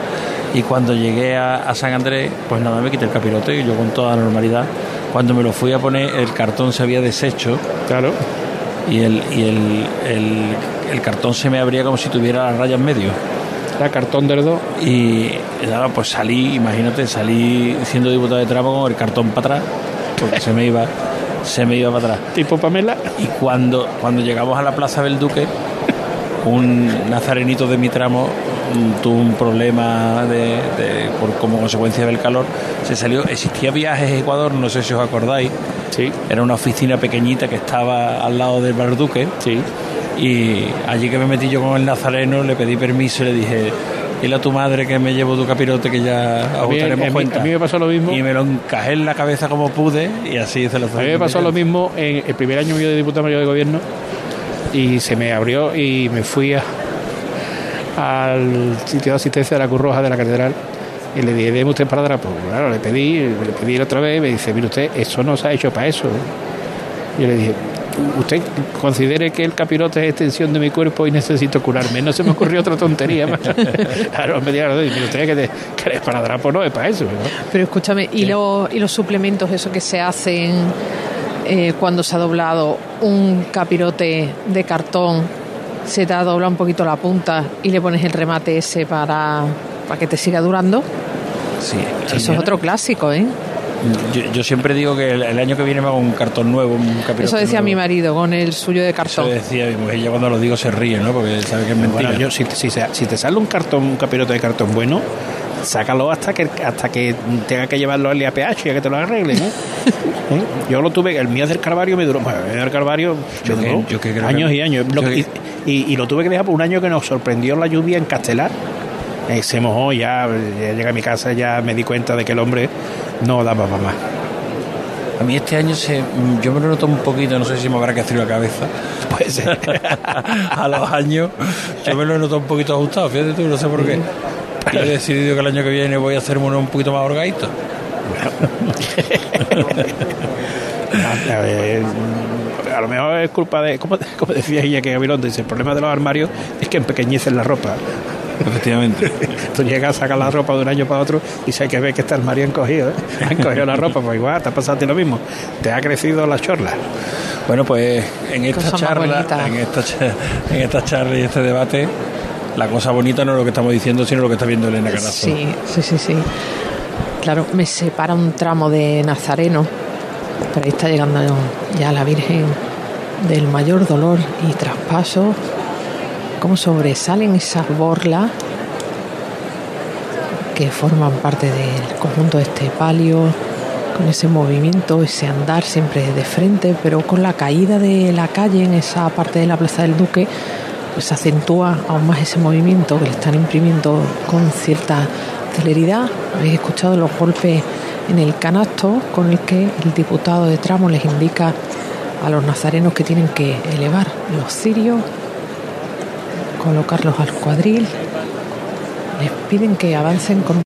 Y cuando llegué a, a San Andrés, pues nada, me quité el capirote y yo con toda normalidad. Cuando me lo fui a poner, el cartón se había deshecho. Claro. Y el, y el, el, el cartón se me abría como si tuviera las rayas en medio. Era cartón del dos. Y nada, pues salí, imagínate, salí siendo diputado de tramo con el cartón para atrás, porque se me iba, se me iba para atrás. Tipo Pamela. Y cuando, cuando llegamos a la Plaza del Duque, un nazarenito de mi tramo tuvo un problema de, de- por, como consecuencia del calor. Se salió, existía Viajes Ecuador, no sé si os acordáis. Sí. Era una oficina pequeñita que estaba al lado del Bar Duque. Sí. Y allí que me metí yo con el nazareno, le pedí permiso y le dije, dile a tu madre que me llevo tu capirote que ya ajustaremos a mí- cuenta. a mí me pasó lo mismo. Y me lo encajé en la cabeza como pude y así se lo A mí me pasó lo mismo en el primer año mío de diputado mayor de gobierno y se me abrió y me fui a- al sitio de asistencia de la Cruz Roja de la Catedral y le dije, deme usted para. Pues claro, le pedí, le pedí otra vez me dice, mire usted, eso no se ha hecho para eso. Yo le dije, usted considere que el capirote es extensión de mi cuerpo y necesito curarme. No se me ocurrió otra tontería más. <laughs> claro, me dijeron, mire usted que, te- que el esparadrapo no es para eso. ¿no? Pero escúchame, ¿y, lo- y los suplementos, eso que se hacen eh, cuando se ha doblado un capirote de cartón, se te ha doblado un poquito la punta y le pones el remate ese para, para que te siga durando? Sí, Eso es otro clásico, ¿eh? Yo, yo siempre digo que el, el año que viene me hago un cartón nuevo, un Eso decía nuevo. mi marido con el suyo de Eso cartón. decía mi mujer, ya cuando lo digo se ríe, ¿no? Porque sabe que es mentira. Bueno, yo, si, si, si te sale un cartón, un capirote de cartón bueno, sácalo hasta que hasta que tenga que llevarlo al IAPH y a que te lo arreglen. ¿eh? <laughs> ¿Eh? Yo lo tuve, el mío del Calvario me duró, bueno, el mío del Calvario Yo me que- duró yo que años que- y años. Lo que- y, y- y lo tuve que dejar por un año que nos sorprendió la lluvia en Castelar. Eh, se mojó, ya, ya llegué a mi casa, ya me di cuenta de que el hombre no daba para más. A mí este año se, yo me lo noto un poquito, no sé si me habrá que hacer la cabeza. <laughs> Puede ser. <laughs> a los años yo me lo noto un poquito ajustado, fíjate tú, no sé por qué. He decidido que el año que viene voy a hacerme uno un poquito más orgadito. <laughs> A, ver, a lo mejor es culpa de, como, como decía ella que Gabilondo dice, el problema de los armarios es que empequeñecen la ropa. Efectivamente. <laughs> Tú llegas a sacar la ropa de un año para otro y sé que ves que está el armario encogido, ¿eh? <laughs> Han cogido la ropa, pues igual, te ha pasado a ti lo mismo. Te ha crecido la chorla. Bueno, pues en esta charla, en esta, en esta charla y este debate, la cosa bonita no es lo que estamos diciendo, sino lo que está viendo Elena Carazo. Sí, sí, sí, sí. Claro, me separa un tramo de Nazareno, pero ahí está llegando ya la Virgen del mayor dolor y traspaso. Cómo sobresalen esas borlas que forman parte del conjunto de este palio, con ese movimiento, ese andar siempre de frente, pero con la caída de la calle en esa parte de la Plaza del Duque, pues acentúa aún más ese movimiento que le están imprimiendo con cierta celeridad. Habéis escuchado los golpes en el canasto con el que el diputado de tramo les indica a los nazarenos que tienen que elevar los cirios, colocarlos al cuadril, les piden que avancen con